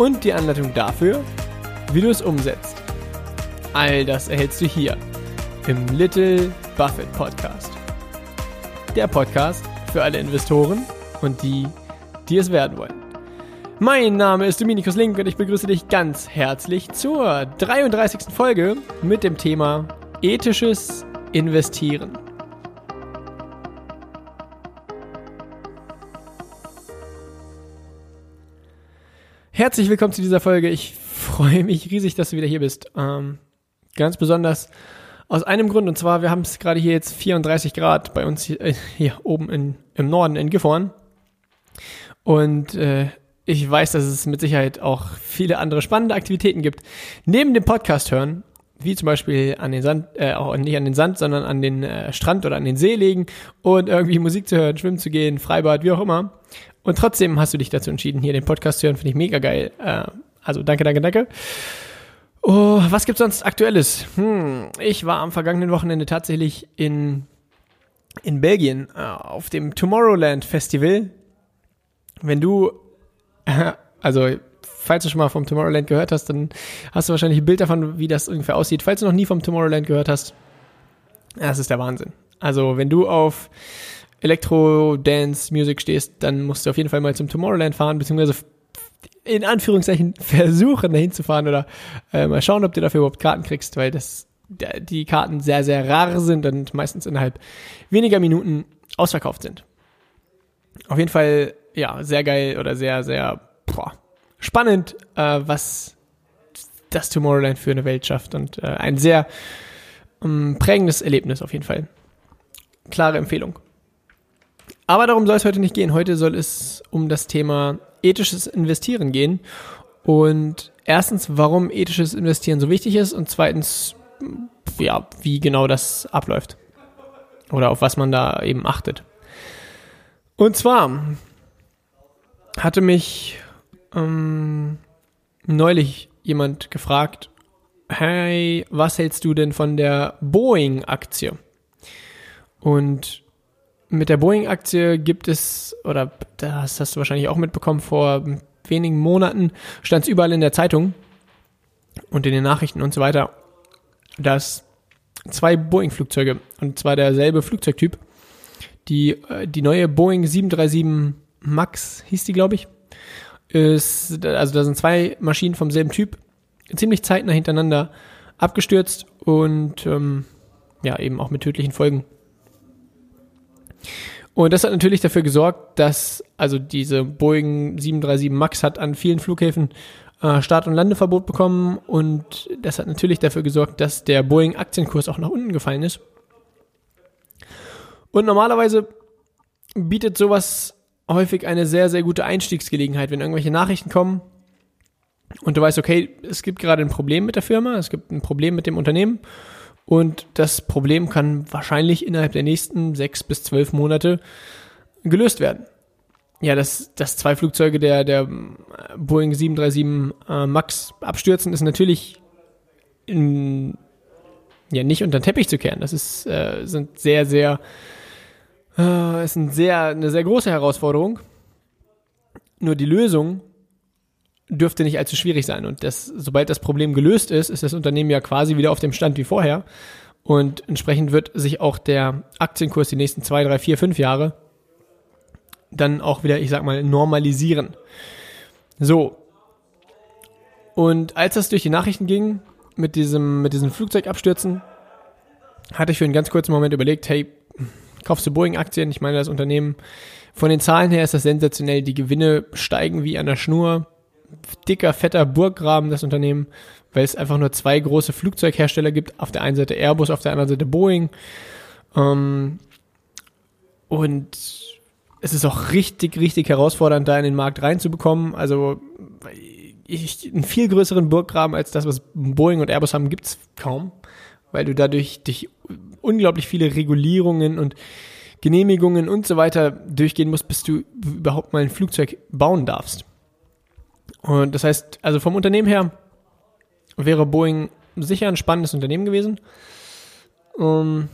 Und die Anleitung dafür, wie du es umsetzt. All das erhältst du hier im Little Buffett Podcast. Der Podcast für alle Investoren und die, die es werden wollen. Mein Name ist Dominikus Link und ich begrüße dich ganz herzlich zur 33. Folge mit dem Thema ethisches Investieren. Herzlich willkommen zu dieser Folge. Ich freue mich riesig, dass du wieder hier bist. Ähm, ganz besonders aus einem Grund, und zwar, wir haben es gerade hier jetzt 34 Grad bei uns hier, äh, hier oben in, im Norden in Gifhorn. Und äh, ich weiß, dass es mit Sicherheit auch viele andere spannende Aktivitäten gibt. Neben dem Podcast hören, wie zum Beispiel an den Sand, äh, auch nicht an den Sand, sondern an den äh, Strand oder an den See legen und irgendwie Musik zu hören, schwimmen zu gehen, Freibad, wie auch immer. Und trotzdem hast du dich dazu entschieden, hier den Podcast zu hören, finde ich mega geil. Äh, also danke, danke, danke. Oh, was gibt's sonst Aktuelles? Hm, ich war am vergangenen Wochenende tatsächlich in, in Belgien äh, auf dem Tomorrowland Festival. Wenn du also, falls du schon mal vom Tomorrowland gehört hast, dann hast du wahrscheinlich ein Bild davon, wie das ungefähr aussieht. Falls du noch nie vom Tomorrowland gehört hast, das ist der Wahnsinn. Also, wenn du auf Elektro-Dance-Music stehst, dann musst du auf jeden Fall mal zum Tomorrowland fahren, beziehungsweise in Anführungszeichen versuchen, dahin zu fahren oder äh, mal schauen, ob du dafür überhaupt Karten kriegst, weil das die Karten sehr, sehr rar sind und meistens innerhalb weniger Minuten ausverkauft sind. Auf jeden Fall ja, sehr geil oder sehr, sehr boah, spannend, äh, was das Tomorrowland für eine Welt schafft und äh, ein sehr ähm, prägendes Erlebnis auf jeden Fall. Klare Empfehlung. Aber darum soll es heute nicht gehen. Heute soll es um das Thema ethisches Investieren gehen. Und erstens, warum ethisches Investieren so wichtig ist und zweitens, ja, wie genau das abläuft. Oder auf was man da eben achtet. Und zwar hatte mich ähm, neulich jemand gefragt, hey, was hältst du denn von der Boeing-Aktie? Und mit der Boeing-Aktie gibt es, oder das hast du wahrscheinlich auch mitbekommen, vor wenigen Monaten stand es überall in der Zeitung und in den Nachrichten und so weiter, dass zwei Boeing-Flugzeuge, und zwar derselbe Flugzeugtyp, die, äh, die neue Boeing 737 Max hieß die, glaube ich. Ist, also da sind zwei Maschinen vom selben Typ, ziemlich zeitnah hintereinander abgestürzt und ähm, ja, eben auch mit tödlichen Folgen. Und das hat natürlich dafür gesorgt, dass also diese Boeing 737 Max hat an vielen Flughäfen äh, Start- und Landeverbot bekommen und das hat natürlich dafür gesorgt, dass der Boeing Aktienkurs auch nach unten gefallen ist. Und normalerweise bietet sowas häufig eine sehr, sehr gute Einstiegsgelegenheit, wenn irgendwelche Nachrichten kommen und du weißt, okay, es gibt gerade ein Problem mit der Firma, es gibt ein Problem mit dem Unternehmen und das Problem kann wahrscheinlich innerhalb der nächsten sechs bis zwölf Monate gelöst werden. Ja, dass, dass zwei Flugzeuge der, der Boeing 737 äh, MAX abstürzen, ist natürlich in, ja, nicht unter den Teppich zu kehren. Das ist, äh, sind sehr, sehr äh, ist ein sehr, eine sehr große Herausforderung. Nur die Lösung dürfte nicht allzu schwierig sein. Und das, sobald das Problem gelöst ist, ist das Unternehmen ja quasi wieder auf dem Stand wie vorher. Und entsprechend wird sich auch der Aktienkurs die nächsten zwei, drei, vier, fünf Jahre dann auch wieder, ich sag mal, normalisieren. So. Und als das durch die Nachrichten ging, mit diesem, mit diesem Flugzeugabstürzen, hatte ich für einen ganz kurzen Moment überlegt, hey, kaufst du Boeing-Aktien. Ich meine, das Unternehmen, von den Zahlen her ist das sensationell. Die Gewinne steigen wie an der Schnur. Dicker, fetter Burggraben, das Unternehmen, weil es einfach nur zwei große Flugzeughersteller gibt. Auf der einen Seite Airbus, auf der anderen Seite Boeing. Ähm, und es ist auch richtig, richtig herausfordernd, da in den Markt reinzubekommen. Also ich, einen viel größeren Burggraben als das, was Boeing und Airbus haben, gibt's kaum, weil du dadurch durch unglaublich viele Regulierungen und Genehmigungen und so weiter durchgehen musst, bis du überhaupt mal ein Flugzeug bauen darfst. Und das heißt, also vom Unternehmen her wäre Boeing sicher ein spannendes Unternehmen gewesen. Um,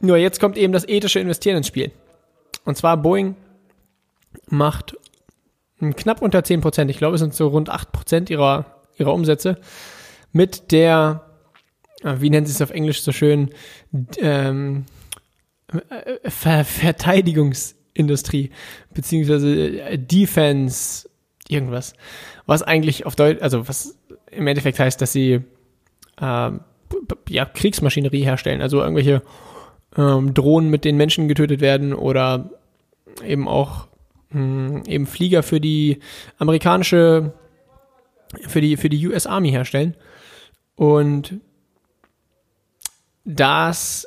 nur jetzt kommt eben das ethische Investieren ins Spiel. Und zwar Boeing macht knapp unter 10 Prozent, ich glaube es sind so rund 8 Prozent ihrer, ihrer Umsätze, mit der, äh, wie nennen sie es auf Englisch so schön, ähm, äh, Ver Verteidigungsindustrie, beziehungsweise äh, Defense, irgendwas. Was eigentlich auf Deutsch, also was im Endeffekt heißt, dass sie äh, ja, Kriegsmaschinerie herstellen, also irgendwelche ähm, Drohnen, mit denen Menschen getötet werden oder eben auch mh, hm, eben Flieger für die amerikanische, für die, für die US Army herstellen. Und das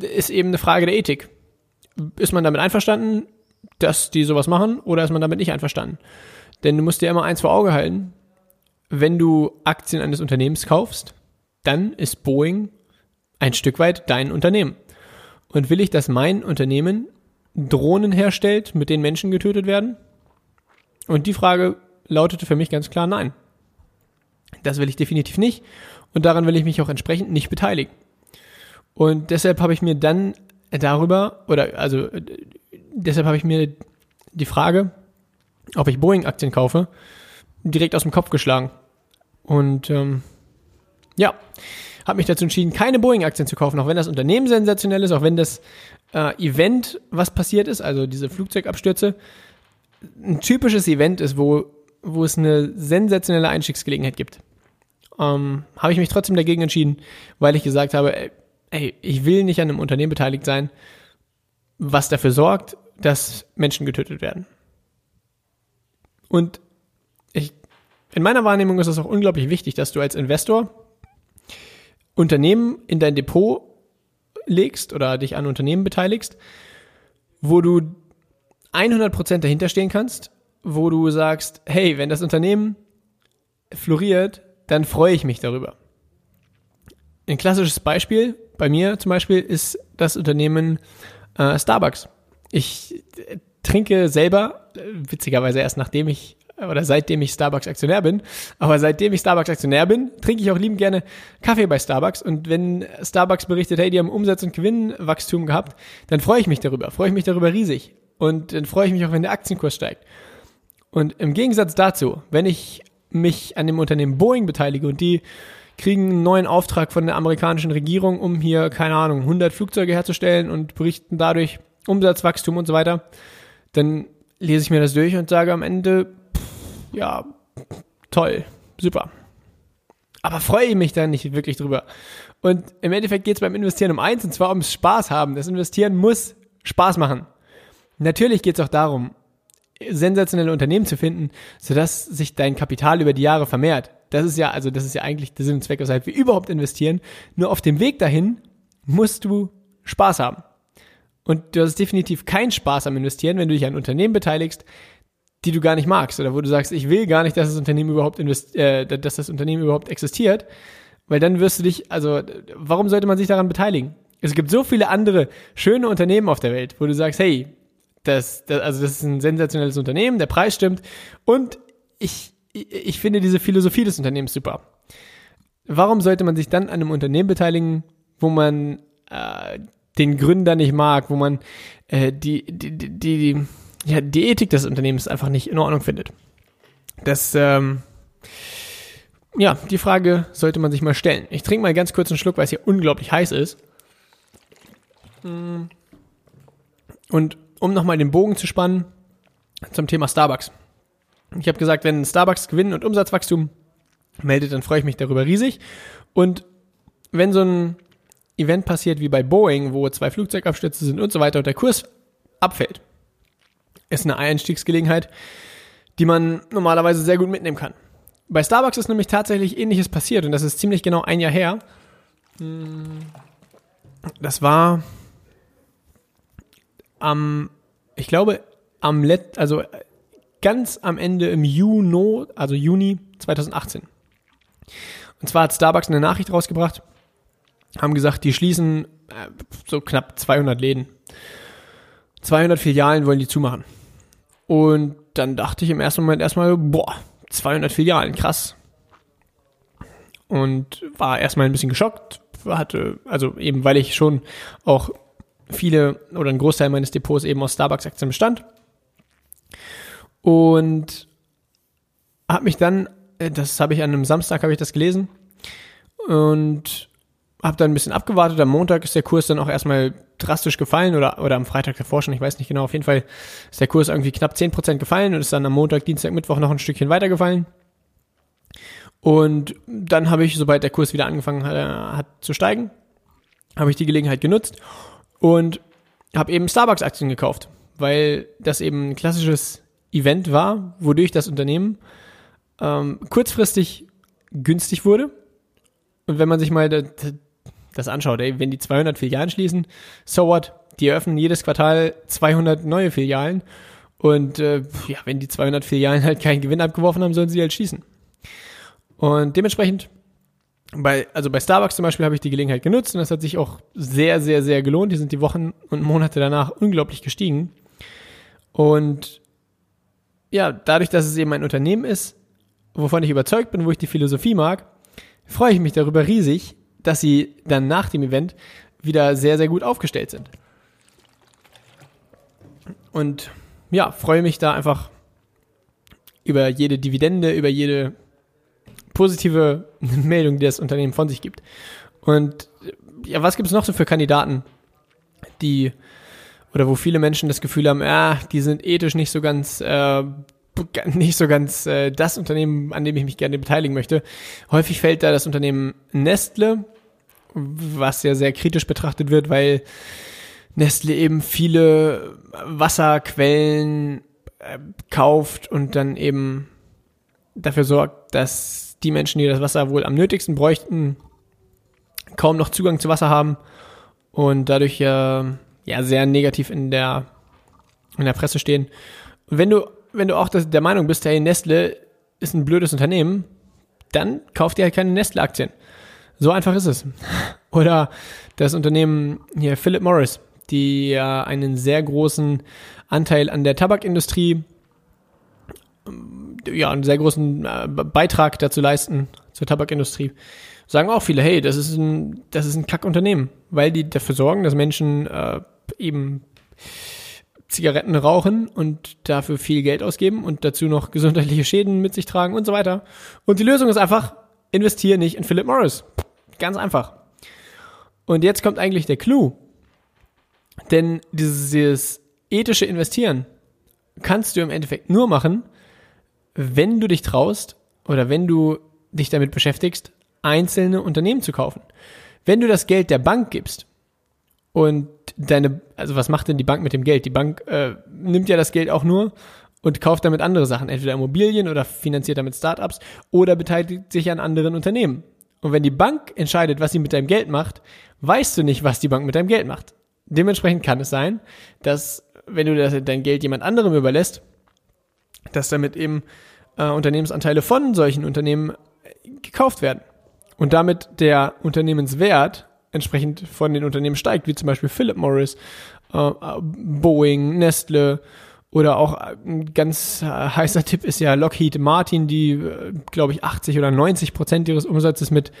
äh, ist eben eine Frage der Ethik. Ist man damit einverstanden, dass die sowas machen oder ist man damit nicht einverstanden? Denn du musst dir immer eins vor Auge halten. Wenn du Aktien eines Unternehmens kaufst, dann ist Boeing ein Stück weit dein Unternehmen. Und will ich, dass mein Unternehmen Drohnen herstellt, mit denen Menschen getötet werden? Und die Frage lautete für mich ganz klar nein. Das will ich definitiv nicht. Und daran will ich mich auch entsprechend nicht beteiligen. Und deshalb habe ich mir dann darüber, oder also deshalb habe ich mir die Frage, ob ich Boeing-Aktien kaufe, direkt aus dem Kopf geschlagen. Und ähm, ja, habe mich dazu entschieden, keine Boeing-Aktien zu kaufen, auch wenn das Unternehmen sensationell ist, auch wenn das äh, Event, was passiert ist, also diese Flugzeugabstürze, ein typisches Event ist, wo, wo es eine sensationelle Einstiegsgelegenheit gibt. Ähm, habe ich mich trotzdem dagegen entschieden, weil ich gesagt habe, ey, ey, ich will nicht an einem Unternehmen beteiligt sein, was dafür sorgt, dass Menschen getötet werden. Und ich, in meiner Wahrnehmung ist es auch unglaublich wichtig, dass du als Investor Unternehmen in dein Depot legst oder dich an Unternehmen beteiligst, wo du 100% dahinter stehen kannst, wo du sagst, hey, wenn das Unternehmen floriert, dann freue ich mich darüber. Ein klassisches Beispiel bei mir zum Beispiel ist das Unternehmen äh, Starbucks. Ich trinke selber, äh, witzigerweise erst nachdem ich oder seitdem ich Starbucks Aktionär bin. Aber seitdem ich Starbucks Aktionär bin, trinke ich auch lieben gerne Kaffee bei Starbucks. Und wenn Starbucks berichtet, hey, die haben Umsatz- und Gewinnwachstum gehabt, dann freue ich mich darüber, freue ich mich darüber riesig. Und dann freue ich mich auch, wenn der Aktienkurs steigt. Und im Gegensatz dazu, wenn ich mich an dem Unternehmen Boeing beteilige und die kriegen einen neuen Auftrag von der amerikanischen Regierung, um hier, keine Ahnung, 100 Flugzeuge herzustellen und berichten dadurch Umsatzwachstum und so weiter, dann lese ich mir das durch und sage am Ende, ja, toll, super. Aber freue ich mich da nicht wirklich drüber. Und im Endeffekt geht es beim Investieren um eins, und zwar ums Spaß haben. Das Investieren muss Spaß machen. Natürlich geht es auch darum, sensationelle Unternehmen zu finden, sodass sich dein Kapital über die Jahre vermehrt. Das ist ja, also das ist ja eigentlich der Sinn und Zweck, weshalb wir überhaupt investieren. Nur auf dem Weg dahin musst du Spaß haben. Und du hast definitiv keinen Spaß am Investieren, wenn du dich an Unternehmen beteiligst, die du gar nicht magst oder wo du sagst, ich will gar nicht, dass das Unternehmen überhaupt invest äh, dass das Unternehmen überhaupt existiert, weil dann wirst du dich, also warum sollte man sich daran beteiligen? Es gibt so viele andere schöne Unternehmen auf der Welt, wo du sagst, hey, das, das also das ist ein sensationelles Unternehmen, der Preis stimmt und ich ich finde diese Philosophie des Unternehmens super. Warum sollte man sich dann an einem Unternehmen beteiligen, wo man äh, den Gründer nicht mag, wo man äh, die, die, die, die ja, die Ethik des Unternehmens einfach nicht in Ordnung findet. Das, ähm, ja, die Frage sollte man sich mal stellen. Ich trinke mal ganz kurz einen Schluck, weil es hier unglaublich heiß ist. Und um nochmal den Bogen zu spannen zum Thema Starbucks. Ich habe gesagt, wenn Starbucks Gewinn und Umsatzwachstum meldet, dann freue ich mich darüber riesig. Und wenn so ein Event passiert wie bei Boeing, wo zwei Flugzeugabstürze sind und so weiter und der Kurs abfällt, ist eine Einstiegsgelegenheit, die man normalerweise sehr gut mitnehmen kann. Bei Starbucks ist nämlich tatsächlich ähnliches passiert und das ist ziemlich genau ein Jahr her. Das war am, ich glaube, am Let, also ganz am Ende im Juni, also Juni 2018. Und zwar hat Starbucks eine Nachricht rausgebracht, haben gesagt, die schließen äh, so knapp 200 Läden. 200 Filialen wollen die zumachen. Und dann dachte ich im ersten Moment erstmal, boah, 200 Filialen, krass. Und war erstmal ein bisschen geschockt, hatte, also eben weil ich schon auch viele oder ein Großteil meines Depots eben aus Starbucks-Aktien bestand. Und habe mich dann, äh, das habe ich an einem Samstag, habe ich das gelesen und habe dann ein bisschen abgewartet. Am Montag ist der Kurs dann auch erstmal drastisch gefallen oder, oder am Freitag davor schon, ich weiß nicht genau. Auf jeden Fall ist der Kurs irgendwie knapp 10% gefallen und ist dann am Montag, Dienstag, Mittwoch noch ein Stückchen weiter gefallen. Und dann habe ich, sobald der Kurs wieder angefangen hat, äh, hat zu steigen, habe ich die Gelegenheit genutzt und habe eben Starbucks-Aktien gekauft, weil das eben ein klassisches Event war, wodurch das Unternehmen ähm, kurzfristig günstig wurde. Und wenn man sich mal das, anschaut, ey, wenn die 200 Filialen schließen, so what? Die eröffnen jedes Quartal 200 neue Filialen. Und äh, ja, wenn die 200 Filialen halt keinen Gewinn abgeworfen haben, sollen sie halt schließen. Und dementsprechend, bei, also bei Starbucks zum Beispiel habe ich die Gelegenheit genutzt und das hat sich auch sehr, sehr, sehr gelohnt. Die sind die Wochen und Monate danach unglaublich gestiegen. Und ja, dadurch, dass es eben ein Unternehmen ist, wovon ich überzeugt bin, wo ich die Philosophie mag, freue ich mich darüber riesig, dass sie dann nach dem Event wieder sehr, sehr gut aufgestellt sind. Und ja, freue mich da einfach über jede Dividende, über jede positive Meldung, die das Unternehmen von sich gibt. Und ja, was gibt es noch so für Kandidaten, die oder wo viele Menschen das Gefühl haben, ja, die sind ethisch nicht so ganz äh, nicht so ganz äh, das Unternehmen, an dem ich mich gerne beteiligen möchte. Häufig fällt da das Unternehmen Nestle, was ja sehr kritisch betrachtet wird, weil Nestle eben viele Wasserquellen äh, kauft und dann eben dafür sorgt, dass die Menschen, die das Wasser wohl am nötigsten bräuchten, kaum noch Zugang zu Wasser haben und dadurch äh, ja sehr negativ in der in der Presse stehen. Und wenn du wenn du auch das, der Meinung bist, hey Nestle ist ein blödes Unternehmen, dann kauf dir halt keine Nestle-Aktien. So einfach ist es. Oder das Unternehmen hier Philip Morris, die ja einen sehr großen Anteil an der Tabakindustrie, ja, einen sehr großen äh, Beitrag dazu leisten, zur Tabakindustrie. Sagen auch viele, hey, das ist ein, das ist ein Kackunternehmen, weil die dafür sorgen, dass Menschen äh, eben Zigaretten rauchen und dafür viel Geld ausgeben und dazu noch gesundheitliche Schäden mit sich tragen und so weiter. Und die Lösung ist einfach, investiere nicht in Philip Morris. Ganz einfach. Und jetzt kommt eigentlich der Clou. Denn dieses ethische Investieren kannst du im Endeffekt nur machen, wenn du dich traust oder wenn du dich damit beschäftigst, einzelne Unternehmen zu kaufen. Wenn du das Geld der Bank gibst und deine, also was macht denn die Bank mit dem Geld? Die Bank äh, nimmt ja das Geld auch nur und kauft damit andere Sachen, entweder Immobilien oder finanziert damit Startups oder beteiligt sich an anderen Unternehmen. Und wenn die Bank entscheidet, was sie mit deinem Geld macht, weißt du nicht, was die Bank mit deinem Geld macht. Dementsprechend kann es sein, dass wenn du das, dein Geld jemand anderem überlässt, dass damit eben äh, Unternehmensanteile von solchen Unternehmen gekauft werden. Und damit der Unternehmenswert entsprechend von den Unternehmen steigt, wie zum Beispiel Philip Morris, äh, Boeing, Nestle oder auch ein ganz äh, heißer Tipp ist ja Lockheed Martin, die, äh, glaube ich, 80 oder 90 Prozent ihres Umsatzes mit,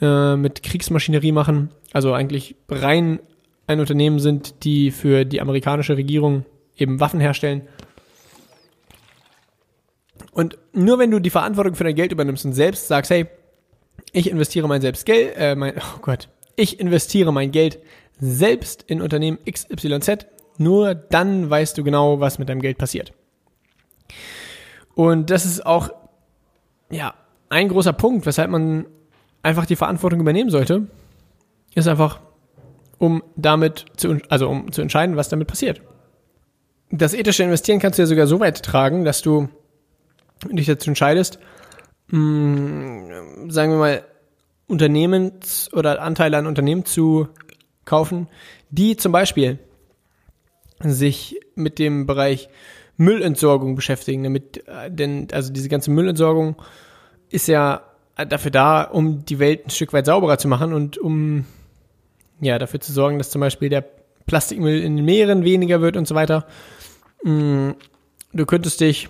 äh, mit Kriegsmaschinerie machen. Also eigentlich rein ein Unternehmen sind, die für die amerikanische Regierung eben Waffen herstellen. Und nur wenn du die Verantwortung für dein Geld übernimmst und selbst sagst, hey, ich investiere mein selbst Geld, äh, mein, oh Gott, ich investiere mein Geld selbst in Unternehmen XYZ, nur dann weißt du genau, was mit deinem Geld passiert. Und das ist auch, ja, ein großer Punkt, weshalb man einfach die Verantwortung übernehmen sollte, ist einfach, um damit zu, also um zu entscheiden, was damit passiert. Das ethische Investieren kannst du ja sogar so weit tragen, dass du dich dazu entscheidest, mh, mm, sagen wir mal, Unternehmens- oder Anteile an Unternehmen zu kaufen, die zum Beispiel sich mit dem Bereich Müllentsorgung beschäftigen, damit, äh, denn, also diese ganze Müllentsorgung ist ja dafür da, um die Welt ein Stück weit sauberer zu machen und um, ja, dafür zu sorgen, dass zum Beispiel der Plastikmüll in den Meeren weniger wird und so weiter. Mm, du könntest dich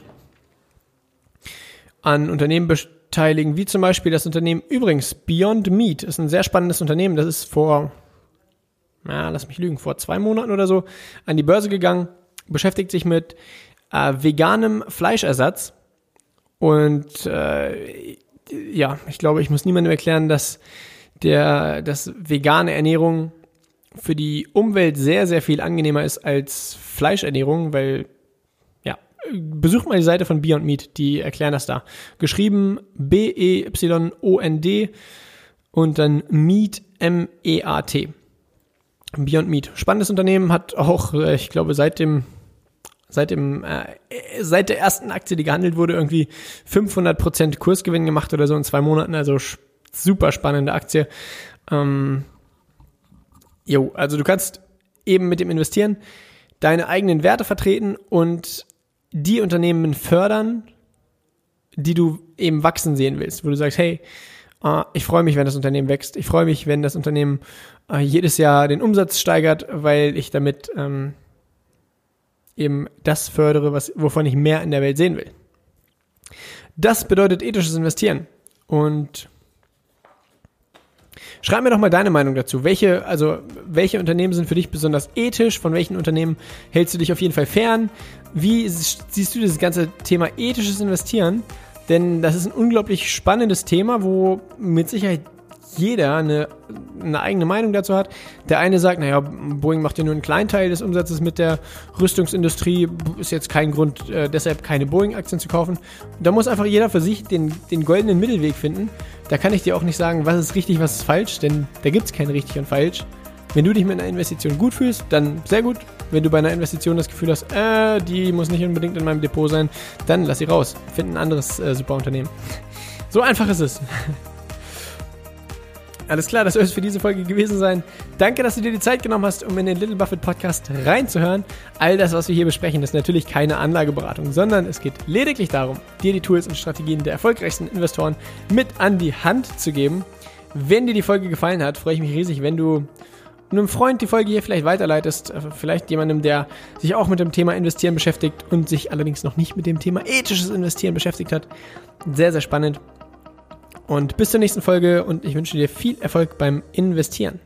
an Unternehmen beteiligen, wie zum Beispiel das Unternehmen, übrigens, Beyond Meat ist ein sehr spannendes Unternehmen, das ist vor, na, lass mich lügen, vor zwei Monaten oder so an die Börse gegangen, beschäftigt sich mit äh, veganem Fleischersatz und äh, ja, ich glaube, ich muss niemandem erklären, dass der, dass vegane Ernährung für die Umwelt sehr, sehr viel angenehmer ist als Fleischernährung, weil besucht mal die Seite von Beyond Meat, die erklären das da. Geschrieben B-E-Y-O-N-D und dann Meat M-E-A-T. Beyond Meat. Spannendes Unternehmen, hat auch, äh, ich glaube, seit dem seit dem äh, seit der ersten Aktie, die gehandelt wurde, irgendwie 500% Kursgewinn gemacht oder so in zwei Monaten. Also super spannende Aktie. Ähm, jo, also du kannst eben mit dem Investieren deine eigenen Werte vertreten und die Unternehmen fördern, die du eben wachsen sehen willst, wo du sagst, hey, ich freue mich, wenn das Unternehmen wächst. Ich freue mich, wenn das Unternehmen uh, jedes Jahr den Umsatz steigert, weil ich damit ähm, eben das fördere, was, wovon ich mehr in der Welt sehen will. Das bedeutet ethisches Investieren. Und Schreib mir doch mal deine Meinung dazu. Welche, also, welche Unternehmen sind für dich besonders ethisch? Von welchen Unternehmen hältst du dich auf jeden Fall fern? Wie siehst du das ganze Thema ethisches Investieren? Denn das ist ein unglaublich spannendes Thema, wo mit Sicherheit jeder eine, eine eigene Meinung dazu hat. Der eine sagt, naja, Boeing macht ja nur einen kleinen Teil des Umsatzes mit der Rüstungsindustrie, ist jetzt kein Grund, äh, deshalb keine Boeing-Aktien zu kaufen. Da muss einfach jeder für sich den, den goldenen Mittelweg finden. Da kann ich dir auch nicht sagen, was ist richtig, was ist falsch, denn da gibt es kein richtig und falsch. Wenn du dich mit einer Investition gut fühlst, dann sehr gut. Wenn du bei einer Investition das Gefühl hast, äh, die muss nicht unbedingt in meinem Depot sein, dann lass sie raus. Find ein anderes äh, super Unternehmen. So einfach ist es. Alles klar, das soll es für diese Folge gewesen sein. Danke, dass du dir die Zeit genommen hast, um in den Little Buffett Podcast reinzuhören. All das, was wir hier besprechen, ist natürlich keine Anlageberatung, sondern es geht lediglich darum, dir die Tools und Strategien der erfolgreichsten Investoren mit an die Hand zu geben. Wenn dir die Folge gefallen hat, freue ich mich riesig, wenn du einem Freund die Folge hier vielleicht weiterleitest, äh, vielleicht jemandem, der sich auch mit dem Thema Investieren beschäftigt und sich allerdings noch nicht mit dem Thema ethisches Investieren beschäftigt hat. Sehr, sehr spannend. Und bis zur nächsten Folge und ich wünsche dir viel Erfolg beim Investieren.